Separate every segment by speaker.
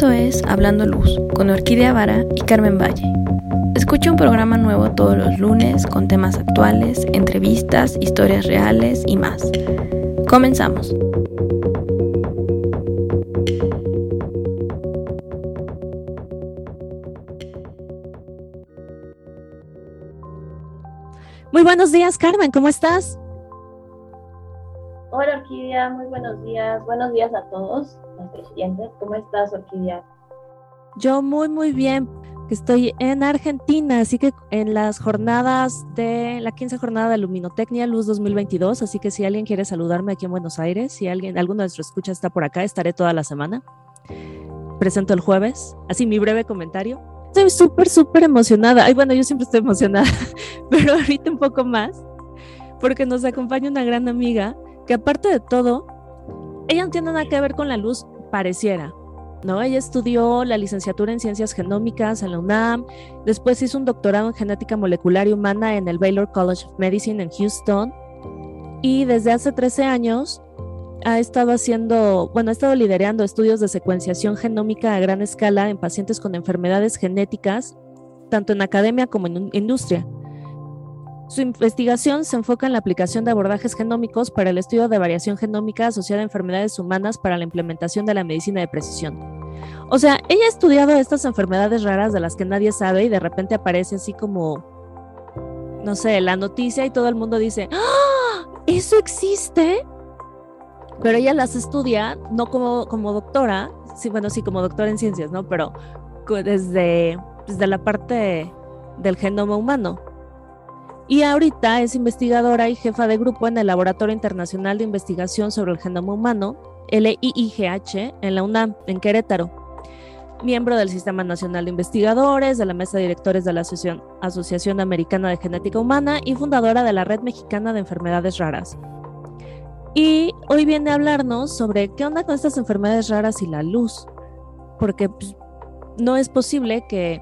Speaker 1: Esto es Hablando Luz con Orquídea Vara y Carmen Valle. Escucha un programa nuevo todos los lunes con temas actuales, entrevistas, historias reales y más. Comenzamos.
Speaker 2: Muy buenos días, Carmen, ¿cómo estás?
Speaker 3: Hola, Orquídea, muy buenos días. Buenos días a todos ¿Cómo estás, Orquídea?
Speaker 2: Yo muy, muy bien. Estoy en Argentina, así que en las jornadas de la 15 jornada de Luminotecnia Luz 2022, así que si alguien quiere saludarme aquí en Buenos Aires, si alguien, alguno de nuestros escuchas está por acá, estaré toda la semana. Presento el jueves, así mi breve comentario. Estoy súper, súper emocionada. Ay, bueno, yo siempre estoy emocionada, pero ahorita un poco más, porque nos acompaña una gran amiga que aparte de todo, ella no tiene nada que ver con la luz, pareciera, ¿no? Ella estudió la licenciatura en ciencias genómicas en la UNAM, después hizo un doctorado en genética molecular y humana en el Baylor College of Medicine en Houston y desde hace 13 años ha estado haciendo, bueno, ha estado liderando estudios de secuenciación genómica a gran escala en pacientes con enfermedades genéticas, tanto en academia como en industria. Su investigación se enfoca en la aplicación de abordajes genómicos para el estudio de variación genómica asociada a enfermedades humanas para la implementación de la medicina de precisión. O sea, ella ha estudiado estas enfermedades raras de las que nadie sabe y de repente aparece así como, no sé, la noticia y todo el mundo dice, ¡Ah! ¿Eso existe? Pero ella las estudia no como, como doctora, bueno, sí, como doctora en ciencias, ¿no? Pero desde, desde la parte del genoma humano. Y ahorita es investigadora y jefa de grupo en el Laboratorio Internacional de Investigación sobre el Genoma Humano, LIIGH, en la UNAM, en Querétaro. Miembro del Sistema Nacional de Investigadores, de la Mesa de Directores de la Asociación, Americana de Genética Humana y fundadora de la Red Mexicana de Enfermedades Raras. Y hoy viene a hablarnos sobre qué onda con estas enfermedades raras y la luz, porque pues, no es posible que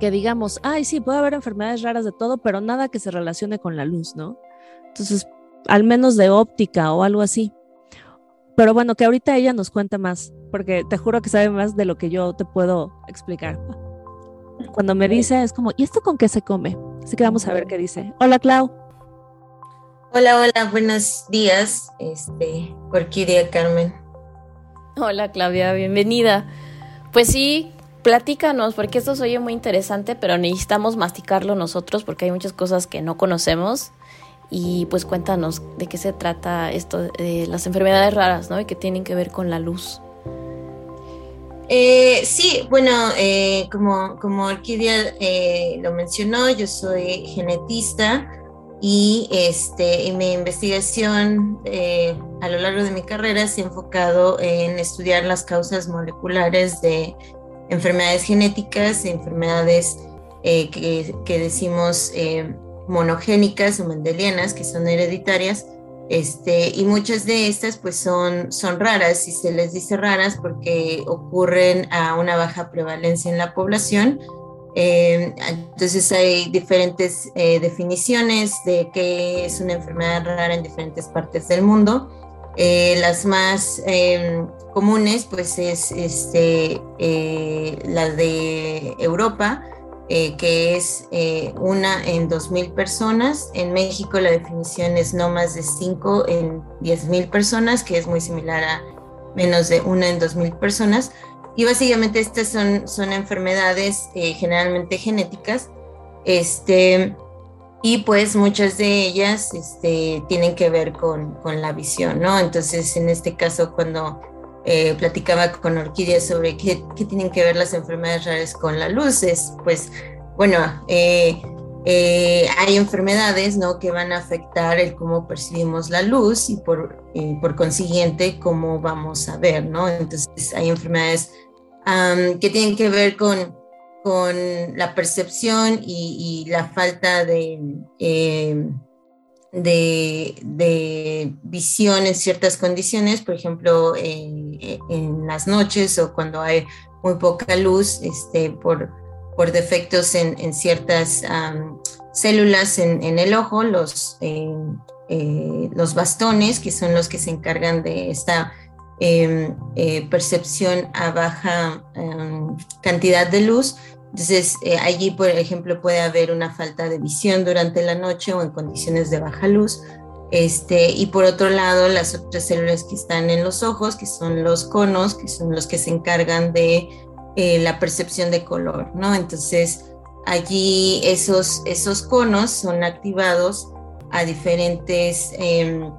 Speaker 2: que digamos, ay, sí, puede haber enfermedades raras de todo, pero nada que se relacione con la luz, ¿no? Entonces, al menos de óptica o algo así. Pero bueno, que ahorita ella nos cuente más, porque te juro que sabe más de lo que yo te puedo explicar. Cuando me dice, es como, ¿y esto con qué se come? Así que vamos a ver qué dice. Hola, Clau.
Speaker 4: Hola, hola, buenos días, este, Orquídea Carmen.
Speaker 5: Hola, Claudia, bienvenida. Pues sí, platícanos, porque esto se oye muy interesante, pero necesitamos masticarlo nosotros porque hay muchas cosas que no conocemos. Y pues cuéntanos de qué se trata esto de las enfermedades raras, ¿no? Y que tienen que ver con la luz.
Speaker 4: Eh, sí, bueno, eh, como, como Orquídea eh, lo mencionó, yo soy genetista y este, mi investigación a lo largo de mi carrera se ha enfocado en estudiar las causas moleculares de enfermedades genéticas, enfermedades eh, que, decimos eh, monogénicas o mendelianas, que son hereditarias, este, y muchas de estas pues son, son raras, y se les dice raras porque ocurren a una baja prevalencia en la población. Eh, entonces hay diferentes definiciones de qué es una enfermedad rara en diferentes partes del mundo. Las más em, comunes, pues es este, eh, la de Europa, eh, que es eh, una en 2.000 personas. En México la definición es no más de 5 en 10.000 personas, que es muy similar a menos de una en 2.000 personas. Y básicamente estas son, son enfermedades generalmente genéticas. Este, y pues muchas de ellas este, tienen que ver con, con la visión, ¿no? Entonces, en este caso, cuando eh, platicaba con Orquídea sobre qué, tienen que ver las enfermedades raras con la luz. Es, pues, bueno, eh, eh, hay enfermedades ¿no? que van a afectar el cómo percibimos la luz y por, por consiguiente cómo vamos a ver, ¿no? Entonces hay enfermedades que tienen que ver con, con la percepción y, la falta de de, visión en ciertas condiciones, por ejemplo, en, las noches o cuando hay muy poca luz, este, por, por defectos en, ciertas células en, el ojo, los, eh, los bastones, que son los que se encargan de esta em, eh, percepción a baja em, cantidad de luz. Entonces, eh, allí, por ejemplo, puede haber una falta de visión durante la noche o en condiciones de baja luz. Este, y por otro lado, las otras células que están en los ojos, que son los conos, que son los que se encargan de eh, la percepción de color, ¿no? Entonces, allí esos, esos conos son activados a diferentes em,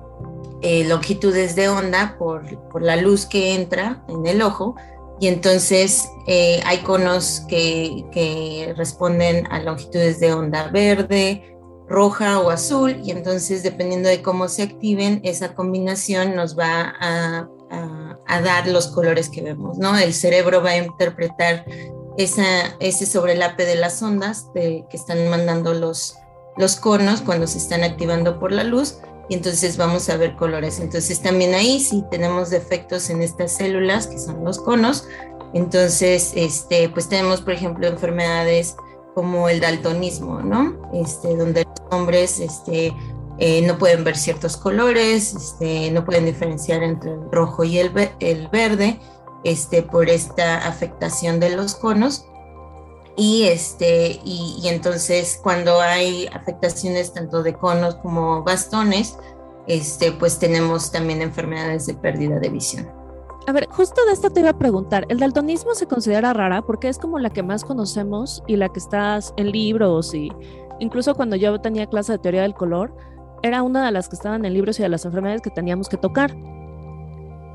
Speaker 4: eh, longitudes de onda por, por, la luz que entra en el ojo. Y entonces eh, hay conos que, responden a longitudes de onda verde, roja o azul y entonces dependiendo de cómo se activen, esa combinación nos va a, dar los colores que vemos, ¿no? El cerebro va a interpretar ese sobrelape de las ondas que están mandando los, los conos cuando se están activando por la luz y entonces vamos a ver colores. Entonces también ahí si tenemos defectos en estas células que son los conos, entonces este, pues tenemos por ejemplo enfermedades como el daltonismo, ¿no? Este, donde los hombres este, eh, no pueden ver ciertos colores, este, no pueden diferenciar entre el rojo y el, el verde este, por esta afectación de los conos. Y, este, y, entonces cuando hay afectaciones tanto de conos como bastones, este, pues tenemos también enfermedades de pérdida de visión.
Speaker 2: A ver, justo de esto te iba a preguntar, ¿el daltonismo se considera rara porque es como la que más conocemos y la que estás en libros y incluso cuando yo tenía clase de teoría del color, era una de las que estaban en libros y de las enfermedades que teníamos que tocar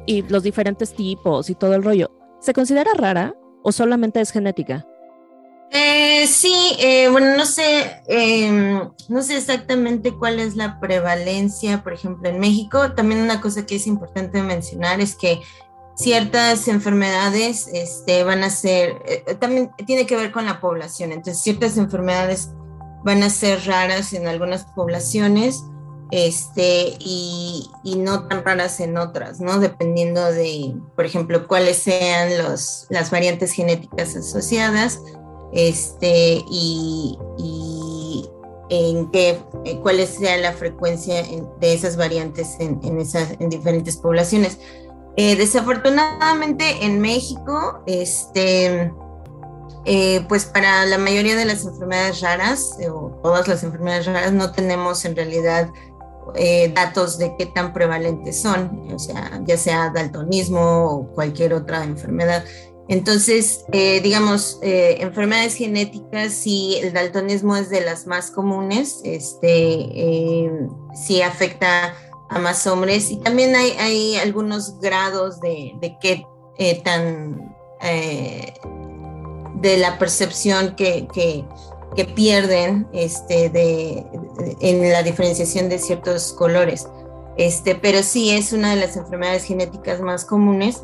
Speaker 2: y los diferentes tipos y todo el rollo. ¿Se considera rara o solamente es genética?
Speaker 4: Eh, sí, eh, bueno, no sé, em, no sé exactamente cuál es la prevalencia, por ejemplo, en México. También una cosa que es importante mencionar es que ciertas enfermedades este, van a ser, eh, eh, también tiene que ver con la población, entonces ciertas enfermedades van a ser raras en algunas poblaciones este, y, y, no tan raras en otras, ¿no? Dependiendo de, por ejemplo, cuáles sean los, las variantes genéticas asociadas este, y, y en qué, eh, cuál sea la frecuencia de esas variantes en, en, esas, en diferentes poblaciones. Eh, desafortunadamente en México, este, eh, pues para la mayoría de las enfermedades raras, o todas las enfermedades raras, no tenemos en realidad datos de qué tan prevalentes son, o sea, ya sea daltonismo o cualquier otra enfermedad. Entonces, digamos, enfermedades genéticas, sí, el daltonismo es de las más comunes, este, sí afecta a más hombres y también hay, algunos grados de, de qué eh, tan eh, de la percepción que, que, pierden este, de, en la diferenciación de ciertos colores. Este, pero sí es una de las enfermedades genéticas más comunes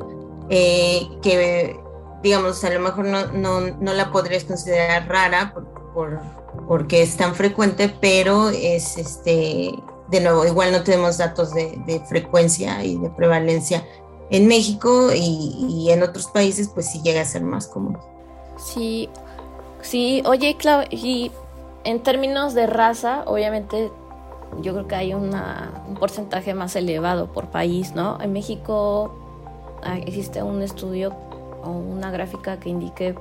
Speaker 4: eh, que, digamos, a lo mejor no, no, no la podrías considerar rara por, por, porque es tan frecuente, pero es este, de nuevo, igual no tenemos datos de, frecuencia y de prevalencia en México y, en otros países, pues sí llega a ser más común.
Speaker 5: Sí, sí, oye, Clau, y en términos de raza, obviamente yo creo que hay una, un porcentaje más elevado por país, ¿no? En México ah, existe un estudio una gráfica que indique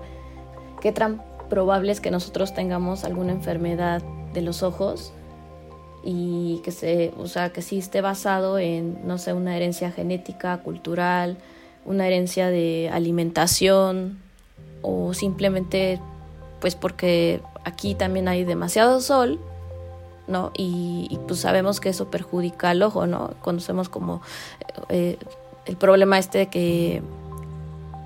Speaker 5: qué tan probable es que nosotros tengamos alguna enfermedad de los ojos y que se, o sea, que sí esté basado en, no sé, una herencia genética, cultural, una herencia de alimentación o simplemente pues porque aquí también hay demasiado sol, ¿no? Y, pues sabemos que eso perjudica al ojo, ¿no? Conocemos como eh, el problema este de que,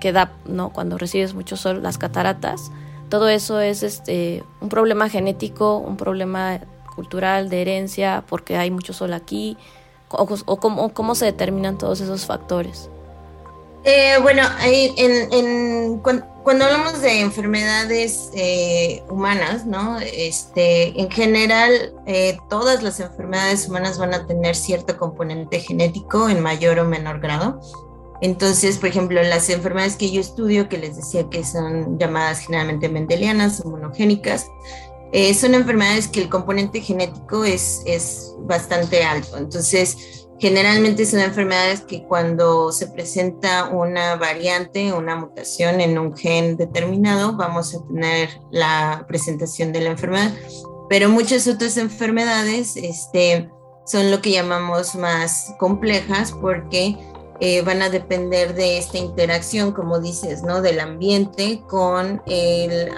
Speaker 5: que da, ¿no? Cuando recibes mucho sol, las cataratas. Todo eso es este, un problema genético, un problema cultural, de herencia, porque hay mucho sol aquí, o, cómo, se determinan todos esos factores.
Speaker 4: Eh, bueno, en, en, cuando, hablamos de enfermedades eh, humanas, ¿no? Este, en general, eh, todas las enfermedades humanas van a tener cierto componente genético en mayor o menor grado. Entonces, por ejemplo, las enfermedades que yo estudio, que les decía que son llamadas generalmente mendelianas o monogénicas, eh, son enfermedades que el componente genético es, es bastante alto. Entonces, Generalmente son enfermedades que cuando se presenta una variante, una mutación en un gen determinado, vamos a tener la presentación de la enfermedad. Pero muchas otras enfermedades este, son lo que llamamos más complejas porque eh, van a depender de esta interacción, como dices, ¿no? Del ambiente con el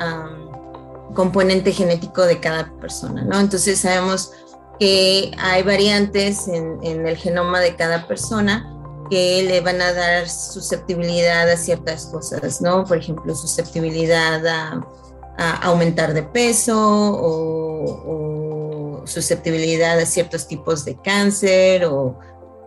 Speaker 4: componente genético de cada persona, ¿no? Entonces sabemos que hay variantes en, el genoma de cada persona que le van a dar susceptibilidad a ciertas cosas, ¿no? Por ejemplo, susceptibilidad a, aumentar de peso o, susceptibilidad a ciertos tipos de cáncer o,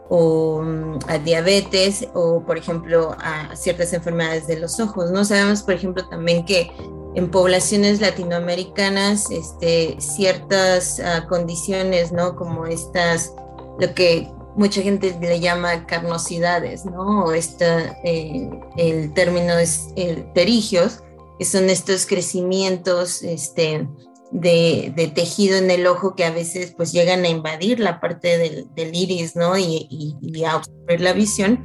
Speaker 4: o, mm, a diabetes o, por ejemplo, a ciertas enfermedades de los ojos, ¿no? Sabemos, por ejemplo, también que en poblaciones latinoamericanas este, ciertas ah, condiciones, ¿no? Como estas, lo que mucha gente le llama carnosidades, ¿no? O esta, eh, el término es el terigios, que son estos crecimientos este, de, tejido en el ojo que a veces pues llegan a invadir la parte del, iris, ¿no? Y, y, a obstruir la visión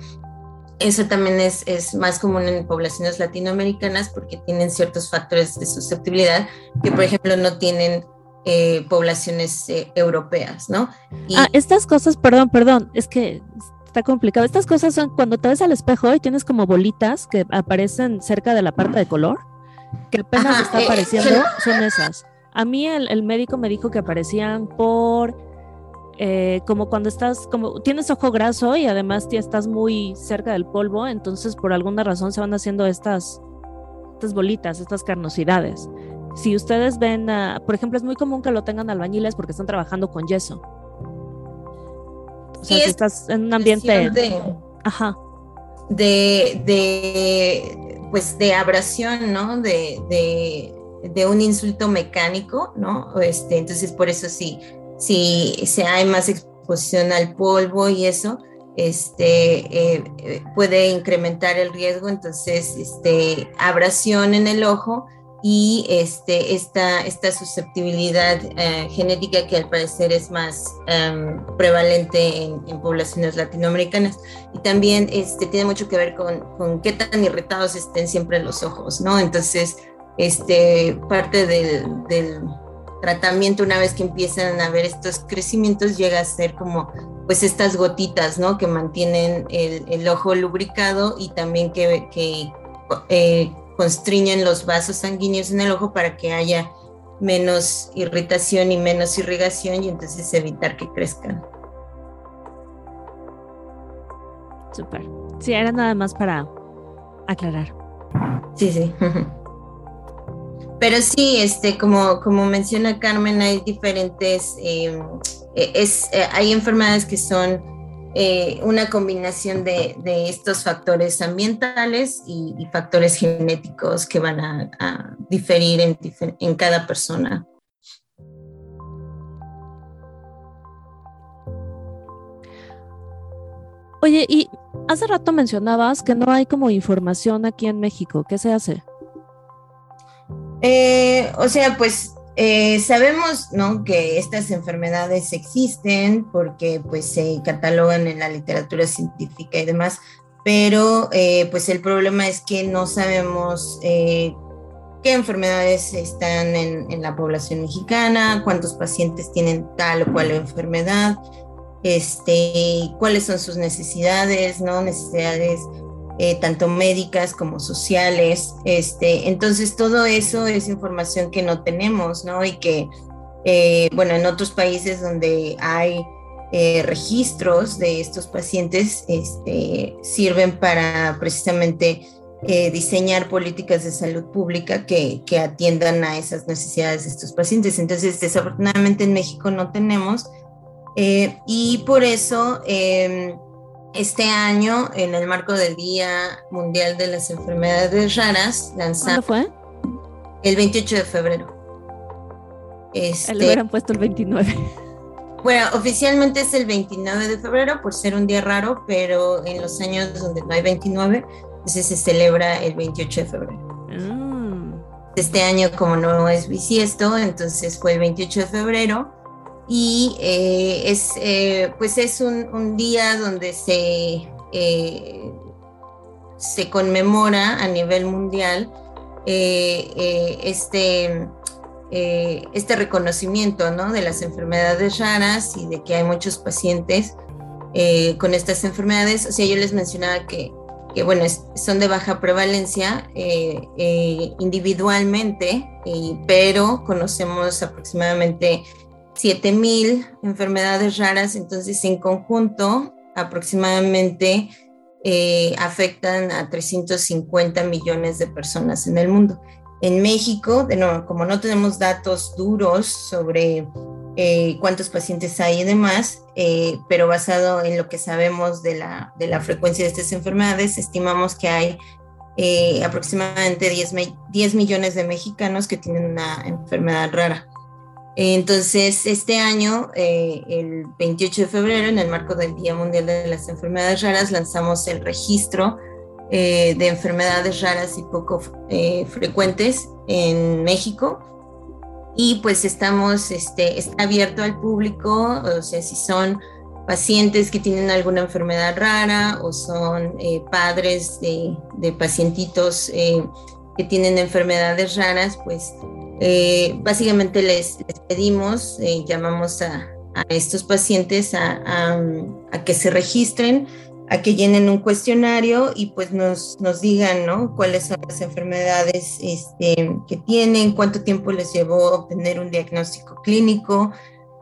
Speaker 4: eso también es, es, más común en poblaciones latinoamericanas porque tienen ciertos factores de susceptibilidad que, por ejemplo, no tienen eh, poblaciones eh, europeas, ¿no?
Speaker 2: ah, estas cosas, perdón, perdón, es que está complicado. Estas cosas son cuando te ves al espejo y tienes como bolitas que aparecen cerca de la parte de color, que apenas está eh, apareciendo, son esas. A mí el, el médico me dijo que aparecían por eh, como cuando estás, como tienes ojo graso y además ya estás muy cerca del polvo, entonces por alguna razón se van haciendo estas, estas bolitas, estas carnosidades. Si ustedes ven, por ejemplo, es muy común que lo tengan albañiles porque están trabajando con yeso. O sea, si estás en un ambiente...
Speaker 4: De,
Speaker 2: ajá.
Speaker 4: De, de, pues de abrasión, ¿no? De, de, de un insulto mecánico, ¿no? Este, entonces, por eso sí, si, si hay más exposición al polvo y eso, este, eh, eh, puede incrementar el riesgo, entonces, este, abrasión en el ojo y este, esta, esta susceptibilidad eh, genética que al parecer es más em, prevalente en, poblaciones latinoamericanas. Y también este, tiene mucho que ver con, con, qué tan irritados estén siempre los ojos, ¿no? Entonces, este, parte del tratamiento, una vez que empiezan a ver estos crecimientos, llega a ser como pues estas gotitas, ¿no? Que mantienen el, ojo lubricado y también que, que eh, constriñen los vasos sanguíneos en el ojo para que haya menos irritación y menos irrigación y entonces evitar que crezcan.
Speaker 2: Súper. Sí, era nada más para aclarar.
Speaker 4: Sí, sí. Pero sí, este, como, como menciona Carmen, hay diferentes, em, e, es, eh, hay enfermedades que son eh, una combinación de, estos factores ambientales y, factores genéticos que van a, diferir en, en cada persona.
Speaker 2: Oye, y hace rato mencionabas que no hay como información aquí en México. ¿Qué se hace?
Speaker 4: Eh, o sea, pues eh, sabemos ¿no? que estas enfermedades existen porque pues se catalogan en la literatura científica y demás, pero eh, pues el problema es que no sabemos qué enfermedades están en, en, la población mexicana, cuántos pacientes tienen tal o cual enfermedad, este, cuáles son sus necesidades, ¿no? Necesidades eh, tanto médicas como sociales. Este, entonces, todo eso es información que no tenemos, ¿no? Y que, eh, bueno, en otros países donde hay eh, registros de estos pacientes, este, sirven para precisamente diseñar políticas de salud pública que, que atiendan a esas necesidades de estos pacientes. Entonces, desafortunadamente en México no tenemos. y por eso em, este año, en el marco del Día Mundial de las Enfermedades Raras, lanzamos.
Speaker 2: ¿Cuándo fue?
Speaker 4: El 28 de febrero.
Speaker 2: Este, Le hubieran puesto el 29.
Speaker 4: Bueno, oficialmente es el 29 de febrero por ser un día raro, pero en los años donde no hay 29, entonces se celebra el 28 de febrero. Mm. Este año, como no es bisiesto, entonces fue el 28 de febrero y es, pues es un, día donde se, se conmemora a nivel mundial este eh, este reconocimiento ¿no? de las enfermedades raras y de que hay muchos pacientes eh, con estas enfermedades. O sea, yo les mencionaba que, que bueno, son de baja prevalencia eh, individualmente, pero conocemos aproximadamente 7000 enfermedades raras, entonces en conjunto aproximadamente afectan a 350 millones de personas en el mundo. En México, de nuevo, como no tenemos datos duros sobre eh, cuántos pacientes hay y demás, eh, pero basado en lo que sabemos de la, de la, frecuencia de estas enfermedades, estimamos que hay eh, aproximadamente 10, 10, millones de mexicanos que tienen una enfermedad rara. Entonces, este año, el 28 de febrero, en el marco del Día Mundial de las Enfermedades Raras, lanzamos el registro eh, de enfermedades raras y poco eh, frecuentes en México. Y pues estamos, este, está abierto al público, o sea, si son pacientes que tienen alguna enfermedad rara o son eh, padres de, de pacientitos que tienen enfermedades raras, pues básicamente les, pedimos, llamamos a, estos pacientes a, que se registren a que llenen un cuestionario y pues nos, digan, ¿no? Cuáles son las enfermedades este, que tienen, cuánto tiempo les llevó obtener un diagnóstico clínico,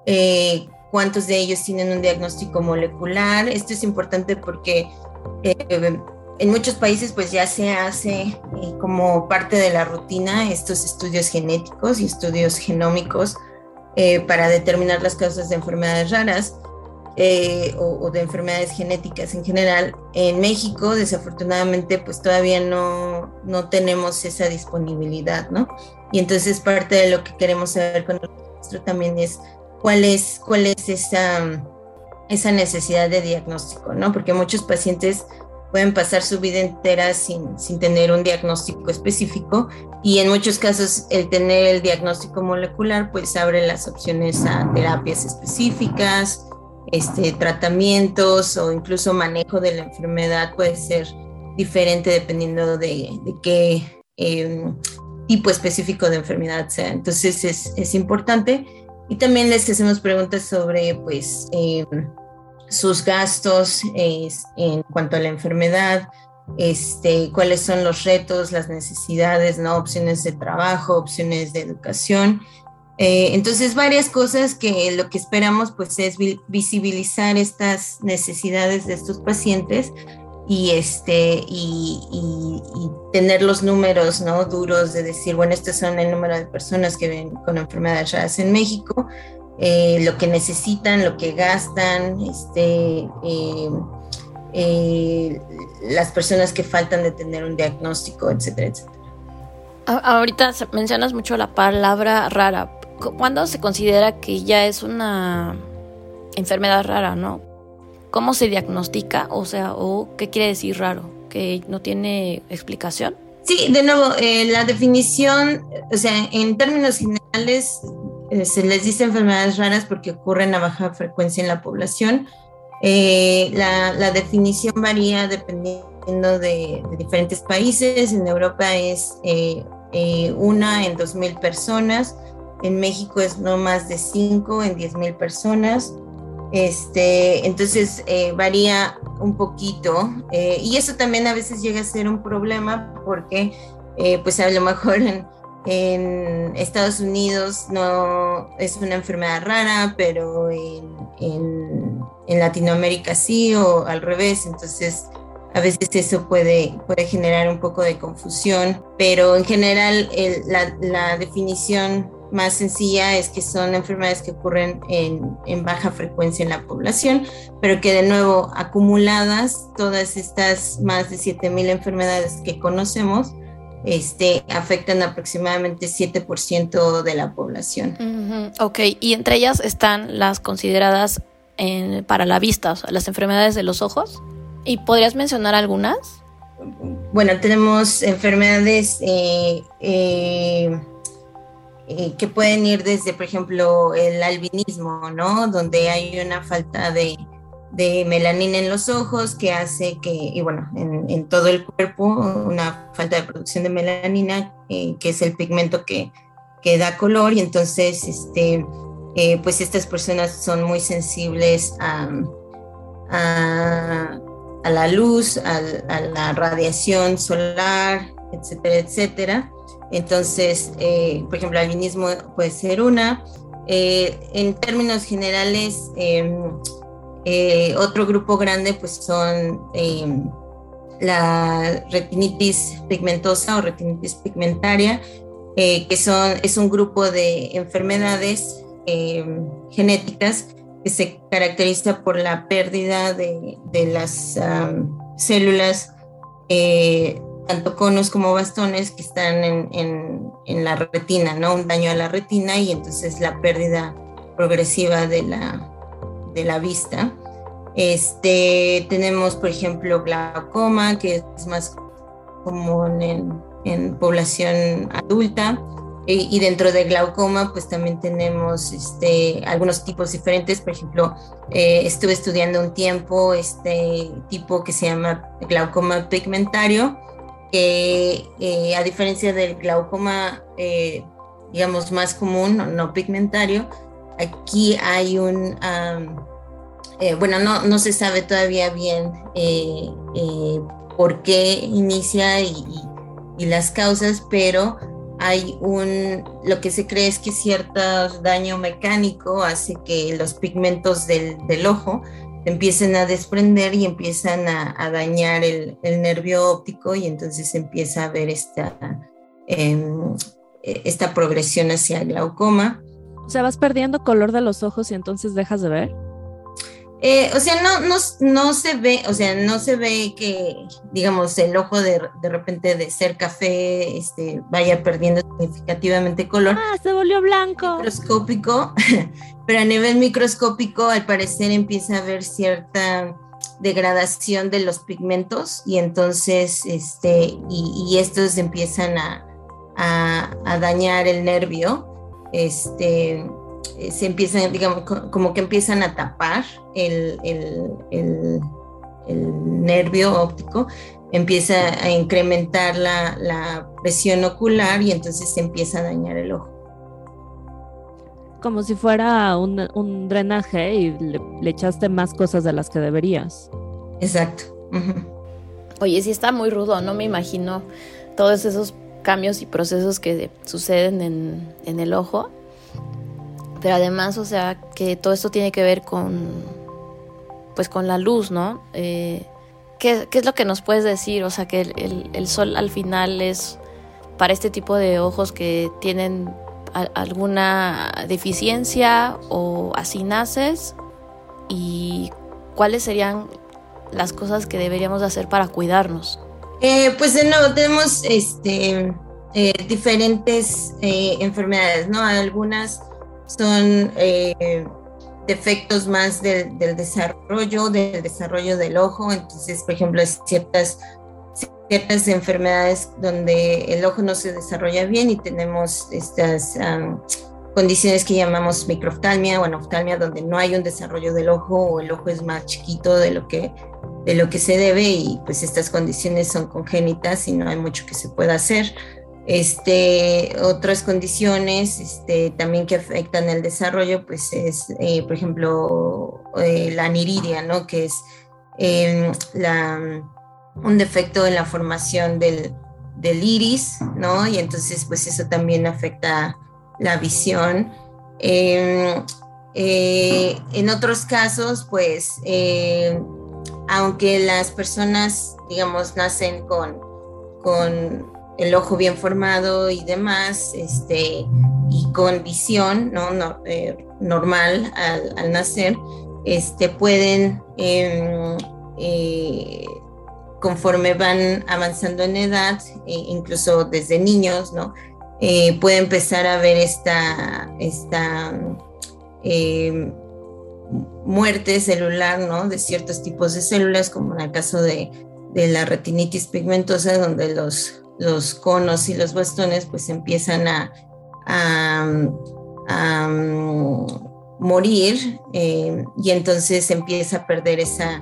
Speaker 4: eh, cuántos de ellos tienen un diagnóstico molecular. Esto es importante porque eh, en muchos países pues ya se hace eh, como parte de la rutina estos estudios genéticos y estudios genómicos para determinar las causas de enfermedades raras. Eh, o, de enfermedades genéticas en general. En México, desafortunadamente, pues todavía no, no tenemos esa disponibilidad, ¿no? Y entonces parte de lo que queremos saber con el registro también es cuál es, cuál es esa, esa necesidad de diagnóstico, ¿no? Porque muchos pacientes pueden pasar su vida entera sin, sin, tener un diagnóstico específico y en muchos casos el tener el diagnóstico molecular pues abre las opciones a terapias específicas, este, tratamientos o incluso manejo de la enfermedad puede ser diferente dependiendo de, qué em, tipo específico de enfermedad sea. Entonces es, es, importante. Y también les hacemos preguntas sobre pues, em, sus gastos en cuanto a la enfermedad, este, cuáles son los retos, las necesidades, ¿no? opciones de trabajo, opciones de educación eh, entonces, varias cosas que lo que esperamos pues es visibilizar estas necesidades de estos pacientes y este y, tener los números no duros de decir bueno estos son el número de personas que ven con enfermedades raras en México eh, lo que necesitan lo que gastan este eh, las personas que faltan de tener un diagnóstico etcétera etcétera
Speaker 5: ahorita mencionas mucho la palabra rara ¿Cuándo se considera que ya es una enfermedad rara, no? ¿Cómo se diagnostica? O sea, ¿o qué quiere decir raro? ¿Que no tiene explicación?
Speaker 4: Sí, de nuevo, eh, la definición, o sea, en términos generales, eh, se les dice enfermedades raras porque ocurren a baja frecuencia en la población. Eh, la, definición varía dependiendo de, diferentes países. En Europa es una en dos mil personas en México es no más de 5 en 10 mil personas. Este, entonces eh, varía un poquito eh, y eso también a veces llega a ser un problema porque eh, pues a lo mejor en, en, Estados Unidos no es una enfermedad rara, pero en, en, Latinoamérica sí o al revés, entonces a veces eso puede, puede generar un poco de confusión, pero en general la, la definición más sencilla es que son enfermedades que ocurren en, en, baja frecuencia en la población, pero que de nuevo acumuladas, todas estas más de 7.000 enfermedades que conocemos, este, afectan aproximadamente 7% de la población.
Speaker 5: Ok, y entre ellas están las consideradas en, para la vista, o sea, las enfermedades de los ojos. ¿Y podrías mencionar algunas?
Speaker 4: Bueno, tenemos enfermedades... Eh, eh, que pueden ir desde, por ejemplo, el albinismo, ¿no? Donde hay una falta de, de melanina en los ojos que hace que, y bueno, en, todo el cuerpo, una falta de producción de melanina, que es el pigmento que, que, da color, y entonces, este, pues estas personas son muy sensibles a, a, la luz, a, la radiación solar, etcétera, etcétera. Entonces, eh, por ejemplo, el albinismo puede ser una. Eh, en términos generales, em, eh, otro grupo grande pues son em, la retinitis pigmentosa o retinitis pigmentaria, que son, es un grupo de enfermedades genéticas que se caracteriza por la pérdida de, las células, eh, tanto conos como bastones, que están en, la retina, ¿no? Un daño a la retina y entonces la pérdida progresiva de la, de la vista. Este, tenemos, por ejemplo, glaucoma, que es más común en, población adulta. Y, dentro de glaucoma, pues también tenemos este, algunos tipos diferentes. Por ejemplo, eh, estuve estudiando un tiempo este tipo que se llama glaucoma pigmentario, que eh, a diferencia del glaucoma, eh, digamos, más común, no, pigmentario, aquí hay un, bueno, no, no se sabe todavía bien por qué inicia y, las causas, pero hay un, lo que se cree es que cierto daño mecánico hace que los pigmentos del, del ojo empiecen a desprender y empiezan a, dañar el, el, nervio óptico y entonces empieza a ver esta, em, esta progresión hacia glaucoma.
Speaker 2: O sea, vas perdiendo color de los ojos y entonces dejas de ver.
Speaker 4: Eh, o sea, no, no, no, se ve, o sea, no se ve que, digamos, el ojo de, de, repente de ser café este, vaya perdiendo significativamente color.
Speaker 2: Ah, se volvió blanco.
Speaker 4: Microscópico, pero a nivel microscópico al parecer empieza a haber cierta degradación de los pigmentos y entonces, este, y, y estos empiezan a, a, a dañar el nervio. Este, se empiezan, digamos, como que empiezan a tapar el, nervio óptico, empieza a incrementar la, presión ocular y entonces se empieza a dañar el ojo.
Speaker 2: Como si fuera un, drenaje y le, echaste más cosas de las que deberías.
Speaker 4: Exacto.
Speaker 5: Oye, sí está muy rudo, no me imagino todos esos cambios y procesos que suceden en, en el ojo pero además, o sea, que todo esto tiene que ver con, pues con la luz, ¿no? Eh, ¿qué, es lo que nos puedes decir? O sea, que el, sol al final es para este tipo de ojos que tienen alguna deficiencia o así naces y cuáles serían las cosas que deberíamos hacer para cuidarnos.
Speaker 4: Eh, pues de nuevo tenemos este eh, diferentes enfermedades, ¿no? Algunas son eh, defectos más del desarrollo, del desarrollo del ojo. Entonces, por ejemplo, ciertas, ciertas enfermedades donde el ojo no se desarrolla bien y tenemos estas condiciones que llamamos microftalmia o anoftalmia, donde no hay un desarrollo del ojo o el ojo es más chiquito de lo que de lo que se debe y pues estas condiciones son congénitas y no hay mucho que se pueda hacer. Este, otras condiciones este, también que afectan el desarrollo, pues es, eh, por ejemplo, eh, la aniridia, ¿no? Que es em, un defecto en la formación del, iris, ¿no? Y entonces, pues eso también afecta la visión. Em, eh, en otros casos, pues, aunque las personas, digamos, nacen con, con el ojo bien formado y demás, este, y con visión ¿no? Eh, normal al, nacer, este, pueden, em, eh, conforme van avanzando en edad, e incluso desde niños, ¿no? Eh, puede empezar a ver esta, esta em, muerte celular, ¿no? De ciertos tipos de células, como en el caso de, la retinitis pigmentosa, donde los los conos y los bastones pues empiezan a, morir eh, y entonces empieza a perder esa,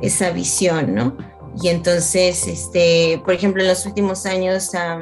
Speaker 4: esa visión, ¿no? Y entonces, este, por ejemplo, en los últimos años ha,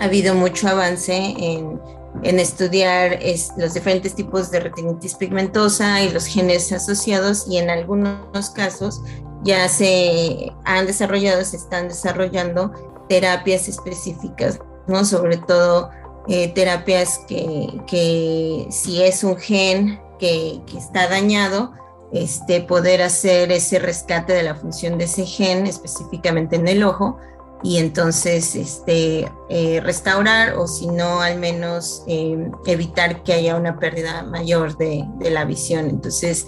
Speaker 4: habido mucho avance en, en estudiar los diferentes tipos de retinitis pigmentosa y los genes asociados y en algunos casos ya se han desarrollado, se están desarrollando terapias específicas, ¿no? Sobre todo eh, terapias que, que, si es un gen que, que, está dañado, este, poder hacer ese rescate de la función de ese gen específicamente en el ojo y entonces este, eh, restaurar o si no al menos eh, evitar que haya una pérdida mayor de, de la visión. Entonces,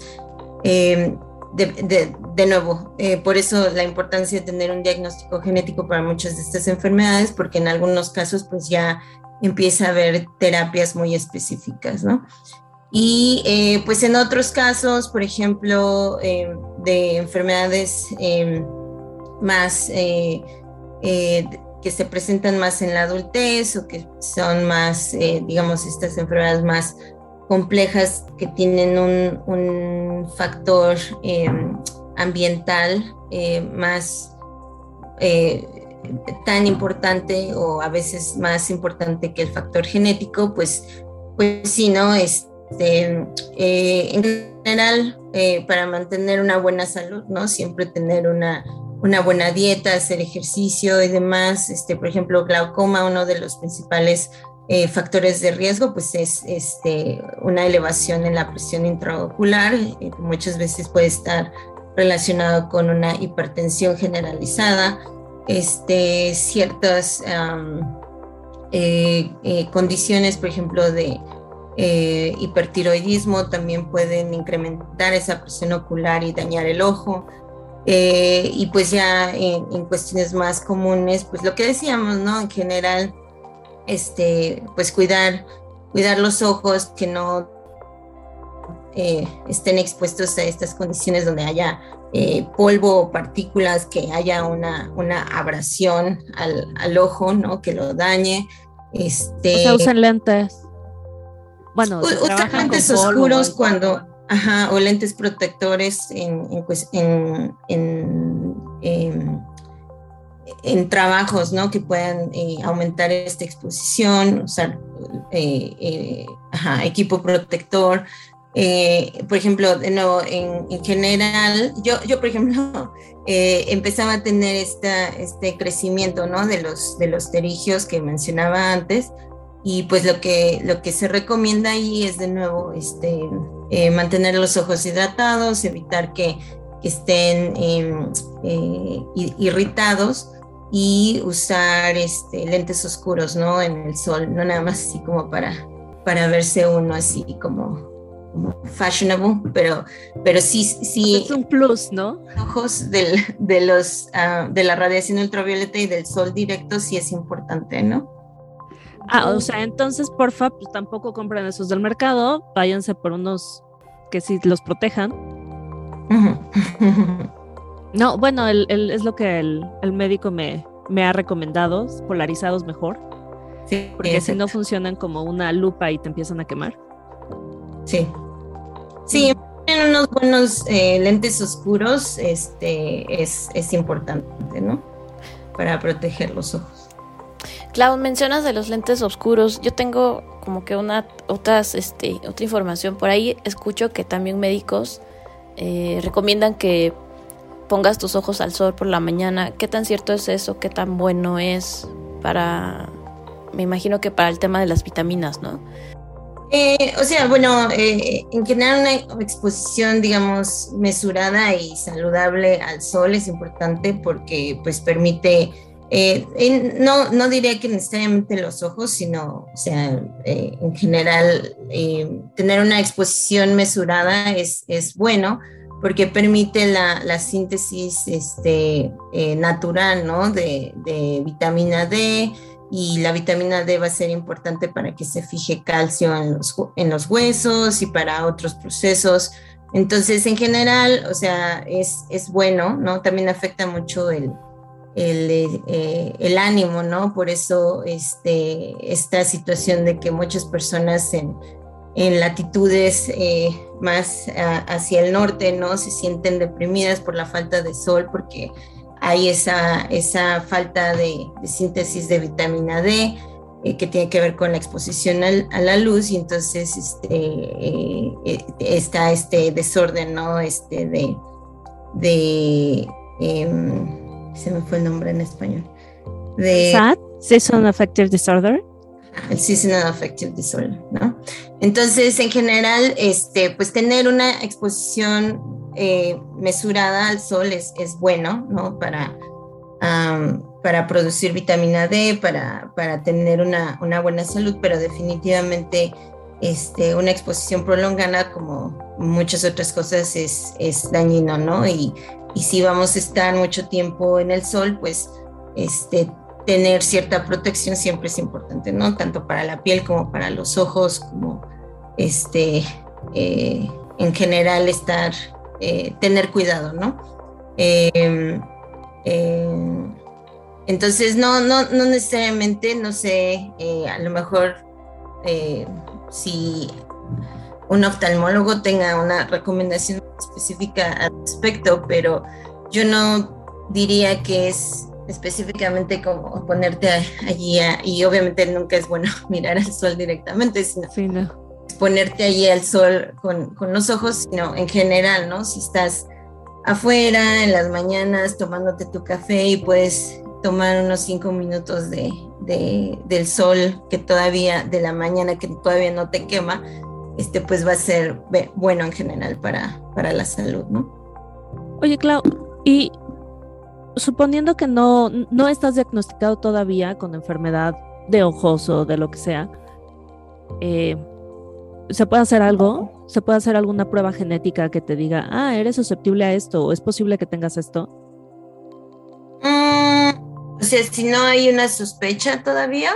Speaker 4: de, de, de, nuevo, por eso la importancia de tener un diagnóstico genético para muchas de estas enfermedades, porque en algunos casos pues ya empieza a haber terapias muy específicas, ¿no? Y eh, pues en otros casos, por ejemplo, eh, de enfermedades em, más eh, que se presentan más en la adultez o que son más, digamos, estas enfermedades más complejas que tienen un, factor em, ambiental más tan importante o a veces más importante que el factor genético, pues, pues sí, ¿no? Este, eh, en general, eh, para mantener una buena salud, ¿no? Siempre tener una, una buena dieta, hacer ejercicio y demás. Este, por ejemplo, glaucoma, uno de los principales eh, factores de riesgo, pues es este, una elevación en la presión intraocular, muchas veces puede estar relacionado con una hipertensión generalizada, este, ciertas eh, eh, condiciones, por ejemplo, de eh, hipertiroidismo, también pueden incrementar esa presión ocular y dañar el ojo. Y pues ya en, cuestiones más comunes, pues lo que decíamos, ¿no? En general, este, pues cuidar, cuidar los ojos, que no estén expuestos a estas condiciones donde haya eh, polvo o partículas, que haya una, una abrasión al, al, ojo, ¿no? Que lo dañe. Este,
Speaker 2: o sea, usan lentes.
Speaker 4: Bueno, usan lentes oscuros cuando, ajá, o lentes protectores en, en, en, en, en trabajos, ¿no? Que puedan eh, aumentar esta exposición, usar eh, ajá, equipo protector, eh, por ejemplo, de nuevo, en, en, general, yo, yo por ejemplo, eh, empezaba a tener esta, este crecimiento, ¿no? De los, de los terigios que mencionaba antes, y pues lo que, lo que se recomienda ahí es de nuevo este, eh, mantener los ojos hidratados, evitar que, que estén em, irritados y usar este, lentes oscuros, ¿no? En el sol, no nada más así como para, para verse uno así como fashionable, pero, pero sí, sí.
Speaker 2: Es un plus, ¿no?
Speaker 4: Ojos del, de, los, uh, de la radiación ultravioleta y del sol directo sí es importante, ¿no?
Speaker 2: Ah, o sea, entonces, porfa, pues tampoco compren esos del mercado, váyanse por unos que sí los protejan. no, bueno, el, el, es lo que el, el médico me, me, ha recomendado, polarizados mejor. Sí, porque si no funcionan como una lupa y te empiezan a quemar.
Speaker 4: Sí. Sí, en unos buenos eh, lentes oscuros este, es, es importante, ¿no? Para proteger los ojos.
Speaker 5: Clau, mencionas de los lentes oscuros. Yo tengo como que una otras, este, otra información por ahí. Escucho que también médicos eh, recomiendan que pongas tus ojos al sol por la mañana. ¿Qué tan cierto es eso? ¿Qué tan bueno es para, me imagino que para el tema de las vitaminas, ¿no?
Speaker 4: Eh, o sea, bueno, eh, en general una exposición, digamos, mesurada y saludable al sol es importante porque pues permite, eh, no, no diría que necesariamente los ojos, sino, o sea, en general, tener una exposición mesurada es, es bueno porque permite la, la síntesis este, natural, ¿no? De, de vitamina D, y la vitamina D va a ser importante para que se fije calcio en los, en los huesos y para otros procesos. Entonces, en general, o sea, es, es bueno, ¿no? También afecta mucho el, el, el, ánimo, ¿no? Por eso este, esta situación de que muchas personas en, en latitudes eh, más hacia el norte, ¿no? Se sienten deprimidas por la falta de sol porque hay esa, esa falta de, síntesis de vitamina D eh, que tiene que ver con la exposición a la luz y entonces este, eh, está este desorden, ¿no? Este de, de em, se me fue el nombre en español.
Speaker 2: De, SAD, Seasonal Affective Disorder
Speaker 4: el Seasonal Affective Disorder, ¿no? Entonces, en general, este, pues tener una exposición eh, mesurada al sol es, es bueno, ¿no? Para, para producir vitamina D, para, para tener una, una, buena salud, pero definitivamente este, una exposición prolongada, como muchas otras cosas, es, es dañino, ¿no? Y, y si vamos a estar mucho tiempo en el sol, pues este, tener cierta protección siempre es importante, ¿no? Tanto para la piel como para los ojos, como este, eh, en general estar, eh, tener cuidado, ¿no? Em, em, entonces, no, no, no necesariamente, no sé, eh, a lo mejor si un oftalmólogo tenga una recomendación específica al respecto, pero yo no diría que es específicamente como ponerte allí y obviamente nunca es bueno mirar al sol directamente, sino ponerte allí al sol con, los ojos, sino en general, ¿no? Si estás afuera en las mañanas tomándote tu café y puedes tomar unos cinco minutos de, del sol que todavía, de la mañana que todavía no te quema, este pues va a ser bueno en general para, para la salud, ¿no?
Speaker 2: Oye, Clau, y suponiendo que no, no estás diagnosticado todavía con enfermedad de ojos o de lo que sea, eh, ¿se puede hacer algo? ¿Se puede hacer alguna prueba genética que te diga, ah, eres susceptible a esto o es posible que tengas esto?
Speaker 4: Mm, sea, si no hay una sospecha todavía,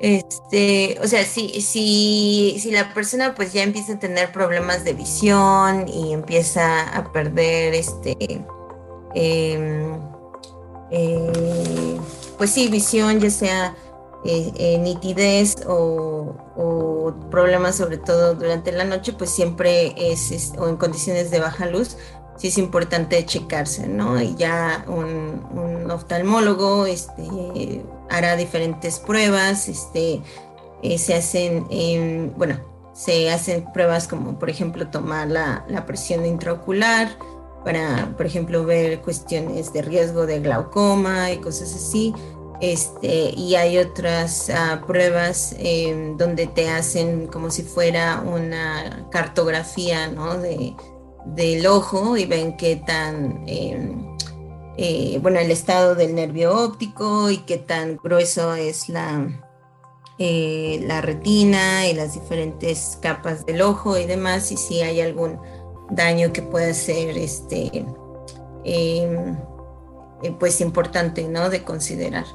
Speaker 4: este, o sea, si, si, si la persona pues ya empieza a tener problemas de visión y empieza a perder este Em, eh, pues sí, visión, ya sea eh, eh, nitidez o, problemas sobre todo durante la noche, pues siempre es, o en condiciones de baja luz, sí es importante checarse, ¿no? Y ya un, oftalmólogo este, hará diferentes pruebas, este, se hacen, bueno, se hacen pruebas como por ejemplo tomar la, la presión intraocular, para, por ejemplo, ver cuestiones de riesgo de glaucoma y cosas así. Este, y hay otras ah, pruebas em, donde te hacen como si fuera una cartografía ¿no? de, del ojo y ven qué tan, em, eh, bueno, el estado del nervio óptico y qué tan grueso es la, eh, la retina y las diferentes capas del ojo y demás, y si hay algún daño que pueda ser este, em, eh, pues importante, ¿no? De considerar.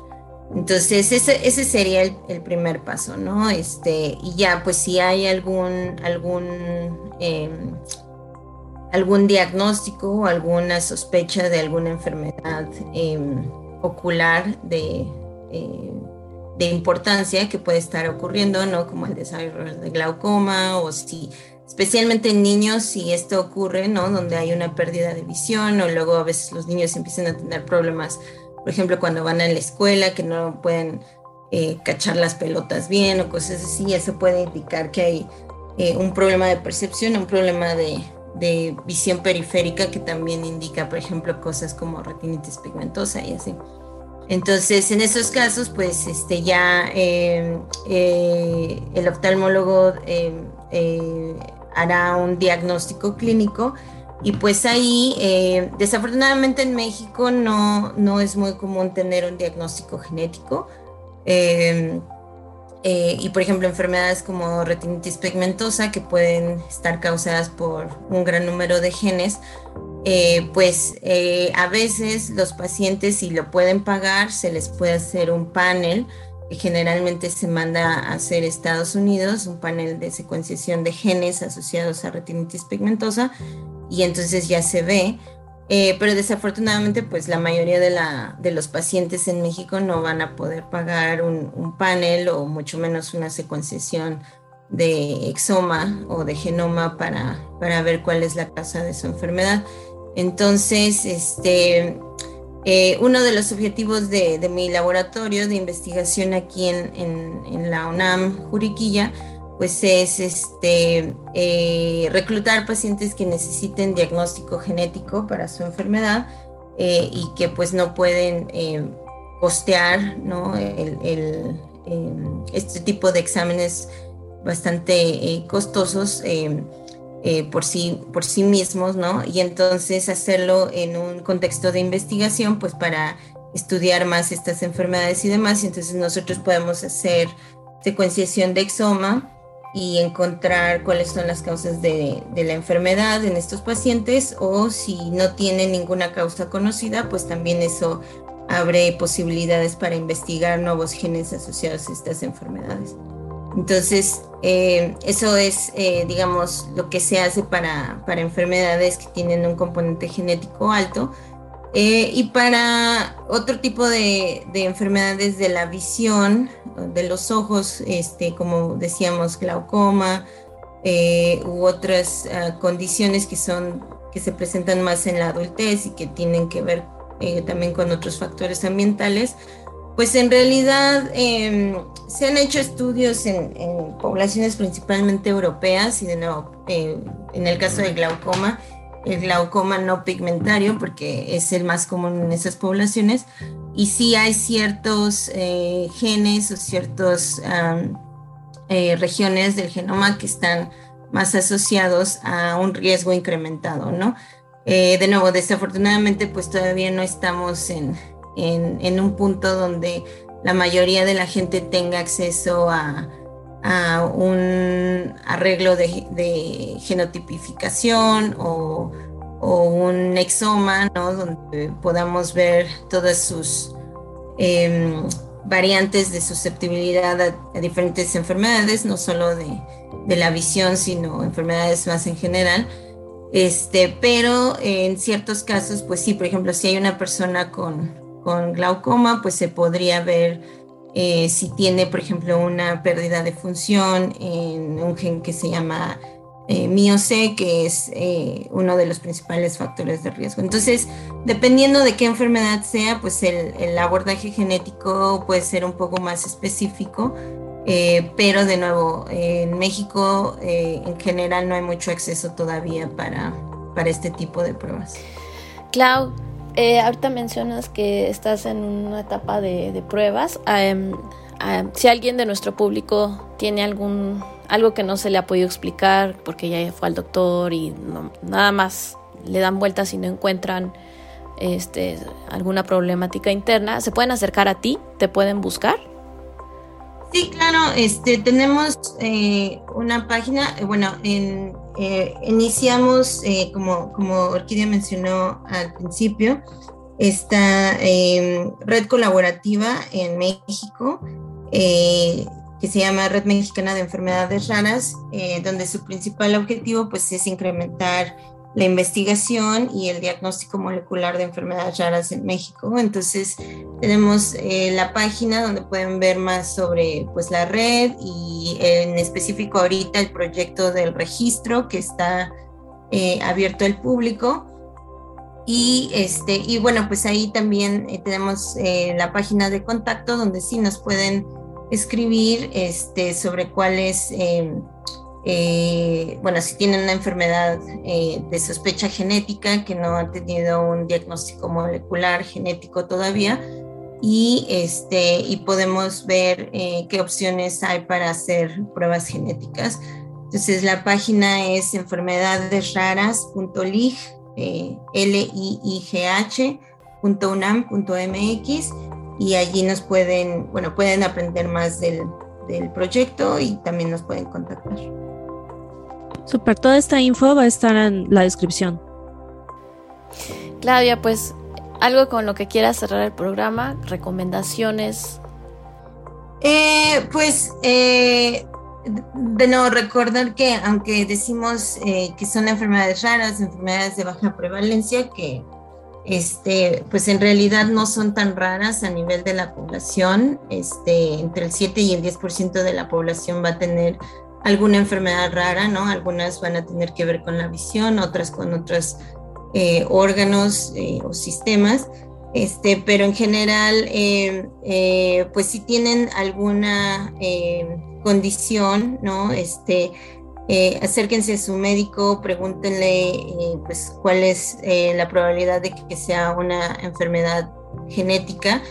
Speaker 4: Entonces, ese, ese sería el, primer paso, ¿no? Este, y ya, pues si hay algún, algún, em, algún diagnóstico o alguna sospecha de alguna enfermedad em, ocular de, eh, de importancia que puede estar ocurriendo, ¿no? Como el desarrollo de glaucoma o si especialmente en niños, si esto ocurre, ¿no? Donde hay una pérdida de visión o luego a veces los niños empiezan a tener problemas, por ejemplo, cuando van a la escuela, que no pueden eh, cachar las pelotas bien o cosas así, eso puede indicar que hay eh, un problema de percepción, un problema de, de, visión periférica que también indica, por ejemplo, cosas como retinitis pigmentosa y así. Entonces, en esos casos, pues este, ya eh, el oftalmólogo hará un diagnóstico clínico y pues ahí, eh, desafortunadamente en México no, no es muy común tener un diagnóstico genético. Eh, y por ejemplo, enfermedades como retinitis pigmentosa, que pueden estar causadas por un gran número de genes, eh, pues a veces los pacientes, si lo pueden pagar, se les puede hacer un panel que generalmente se manda a hacer Estados Unidos, un panel de secuenciación de genes asociados a retinitis pigmentosa, y entonces ya se ve. Eh, pero desafortunadamente, pues la mayoría de, la, de, los pacientes en México no van a poder pagar un, panel o mucho menos una secuenciación de exoma o de genoma para, para ver cuál es la causa de su enfermedad. Entonces, este, eh, uno de los objetivos de, de, mi laboratorio de investigación aquí en, en, en la UNAM Juriquilla pues es este, eh, reclutar pacientes que necesiten diagnóstico genético para su enfermedad eh, y que pues no pueden eh, costear ¿no? El, este tipo de exámenes bastante costosos por, sí, por sí mismos, ¿no? Y entonces hacerlo en un contexto de investigación, pues para estudiar más estas enfermedades y demás, y entonces nosotros podemos hacer secuenciación de exoma, y encontrar cuáles son las causas de, la enfermedad en estos pacientes o si no tiene ninguna causa conocida, pues también eso abre posibilidades para investigar nuevos genes asociados a estas enfermedades. Entonces, eh, eso es, eh, digamos, lo que se hace para, para enfermedades que tienen un componente genético alto, eh, y para otro tipo de, enfermedades de la visión, de los ojos, este, como decíamos, glaucoma eh, u otras ah, condiciones que, son, que se presentan más en la adultez y que tienen que ver eh, también con otros factores ambientales, pues en realidad em, se han hecho estudios en, en, poblaciones principalmente europeas y de nuevo, en el caso de glaucoma, el glaucoma no pigmentario, porque es el más común en esas poblaciones, y sí hay ciertos eh, genes o ciertas eh, regiones del genoma que están más asociados a un riesgo incrementado, ¿no? Eh, de nuevo, desafortunadamente, pues todavía no estamos en, en, un punto donde la mayoría de la gente tenga acceso a, a un arreglo de, genotipificación o, un exoma, ¿no? donde podamos ver todas sus em, variantes de susceptibilidad a, diferentes enfermedades, no solo de, la visión, sino enfermedades más en general. Este, pero en ciertos casos, pues sí, por ejemplo, si hay una persona con, con glaucoma, pues se podría ver eh, si tiene, por ejemplo, una pérdida de función en un gen que se llama eh, MIOC, que es eh, uno de los principales factores de riesgo. Entonces, dependiendo de qué enfermedad sea, pues el, abordaje genético puede ser un poco más específico, pero de nuevo, en México en general no hay mucho acceso todavía para, para este tipo de pruebas.
Speaker 5: Clau, eh, ahorita mencionas que estás en una etapa de, pruebas. si alguien de nuestro público tiene algún algo que no se le ha podido explicar porque ya fue al doctor y nada más le dan vueltas y no encuentran este, alguna problemática interna, se pueden acercar a ti, te pueden buscar.
Speaker 4: Sí, claro, este, tenemos eh, una página, eh, bueno, en, eh, iniciamos, como, como Orquídea mencionó al principio, esta em, red colaborativa en México, que se llama Red Mexicana de Enfermedades Raras, donde su principal objetivo pues, es incrementar la investigación y el diagnóstico molecular de enfermedades raras en México. Entonces tenemos eh, la página donde pueden ver más sobre pues, la red y en específico ahorita el proyecto del registro que está eh, abierto al público. Y, este, y bueno, pues ahí también eh, tenemos la página de contacto donde sí nos pueden escribir este, sobre cuáles eh, bueno, si tienen una enfermedad eh, de sospecha genética que no ha tenido un diagnóstico molecular genético todavía y, este, y podemos ver eh, qué opciones hay para hacer pruebas genéticas. Entonces la página es enfermedadesraras.lig, l i g .unam.mx y allí nos pueden, bueno, pueden aprender más del, del proyecto y también nos pueden contactar.
Speaker 2: Super, toda esta info va a estar en la descripción.
Speaker 5: Claudia, pues algo con lo que quieras cerrar el programa, recomendaciones.
Speaker 4: Eh, pues eh, de nuevo recordar que aunque decimos eh, que son enfermedades raras, enfermedades de baja prevalencia, que este, pues en realidad no son tan raras a nivel de la población. Este, entre el 7 y el 10% de la población va a tener alguna enfermedad rara, ¿no? Algunas van a tener que ver con la visión, otras con otros eh, órganos eh, o sistemas. Este, pero en general, eh, pues si tienen alguna condición, ¿no? Este, acérquense a su médico, pregúntenle pues, cuál es la probabilidad de que sea una enfermedad genética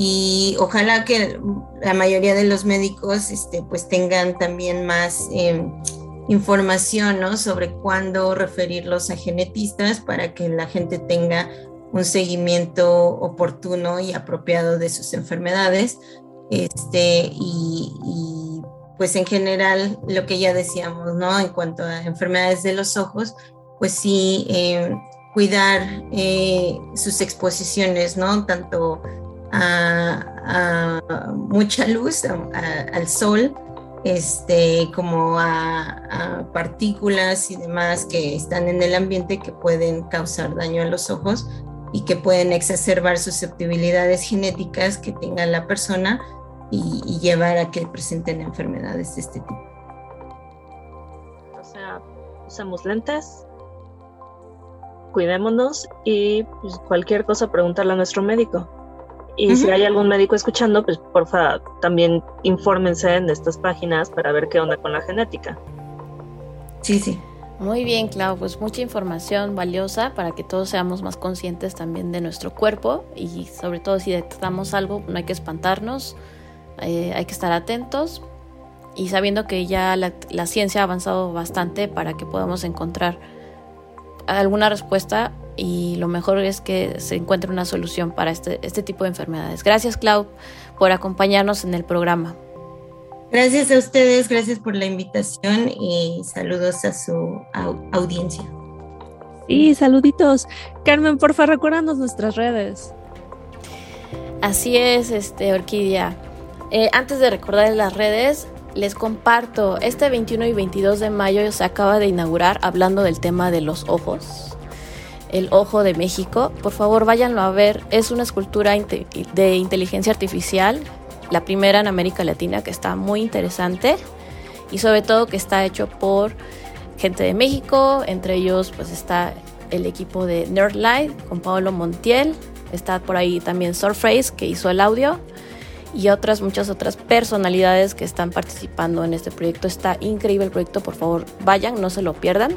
Speaker 4: y ojalá que la mayoría de los médicos este, pues tengan también más em, información ¿no? sobre cuándo referirlos a genetistas para que la gente tenga un seguimiento oportuno y apropiado de sus enfermedades este, y pues en general lo que ya decíamos, ¿no? En cuanto a enfermedades de los ojos, pues sí, eh, cuidar eh, sus exposiciones, ¿no? Tanto a, mucha luz, al sol, este, como a, partículas y demás que están en el ambiente que pueden causar daño a los ojos y que pueden exacerbar susceptibilidades genéticas que tenga la persona y, llevar a que presenten enfermedades de este tipo.
Speaker 2: O sea, usamos lentes, cuidémonos y pues, cualquier cosa preguntarle a nuestro médico. Y si hay algún médico escuchando, pues porfa, también infórmense en estas páginas para ver qué onda con la genética.
Speaker 4: Sí, sí.
Speaker 5: Muy bien, Clau, pues mucha información valiosa para que todos seamos más conscientes también de nuestro cuerpo y sobre todo si detectamos algo, no hay que espantarnos, eh, hay que estar atentos y sabiendo que ya la, ciencia ha avanzado bastante para que podamos encontrar alguna respuesta y lo mejor es que se encuentre una solución para este, este tipo de enfermedades. Gracias, Clau, por acompañarnos en el programa.
Speaker 4: Gracias a ustedes, gracias por la invitación y saludos a su audiencia.
Speaker 2: Sí, saluditos. Carmen, porfa, recuérdanos nuestras redes.
Speaker 5: Así es, este Orquídea. Eh, antes de recordar las redes, les comparto, este 21 y 22 de mayo se acaba de inaugurar hablando del tema de los ojos, el ojo de México. Por favor, váyanlo a ver, es una escultura de inteligencia artificial, la primera en América Latina que está muy interesante y sobre todo que está hecho por gente de México, entre ellos pues está el equipo de Nerdlight con Pablo Montiel, está por ahí también Surface que hizo el audio y otras, muchas otras personalidades que están participando en este proyecto. Está increíble el proyecto, por favor, vayan, no se lo pierdan.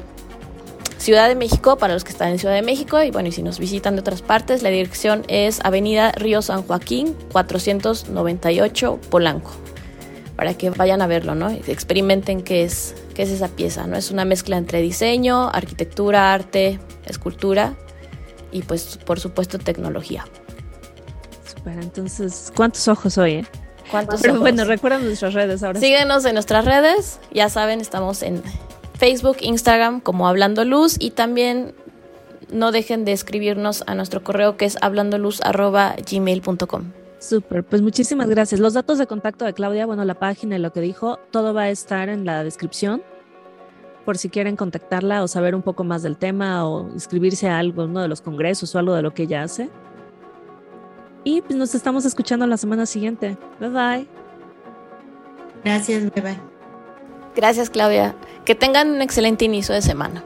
Speaker 5: Ciudad de México, para los que están en Ciudad de México, y bueno, y si nos visitan de otras partes, la dirección es Avenida Río San Joaquín, 498 Polanco, para que vayan a verlo, ¿no? experimenten qué es, qué es esa pieza, ¿no? Es una mezcla entre diseño, arquitectura, arte, escultura y pues por supuesto tecnología
Speaker 2: entonces, ¿cuántos ojos hoy? Eh?
Speaker 5: ¿Cuántos
Speaker 2: Pero bueno, recuerden nuestras redes ahora.
Speaker 5: Síguenos en nuestras redes, ya saben, estamos en Facebook, Instagram como Hablando Luz y también no dejen de escribirnos a nuestro correo que es hablandoluz.gmail.com.
Speaker 2: Súper, pues muchísimas gracias. Los datos de contacto de Claudia, bueno, la página y lo que dijo, todo va a estar en la descripción por si quieren contactarla o saber un poco más del tema o inscribirse a algo, uno de los congresos o algo de lo que ella hace. Y pues nos estamos escuchando la semana siguiente. Bye bye.
Speaker 4: Gracias, bye bye.
Speaker 5: Gracias, Claudia. Que tengan un excelente inicio de semana.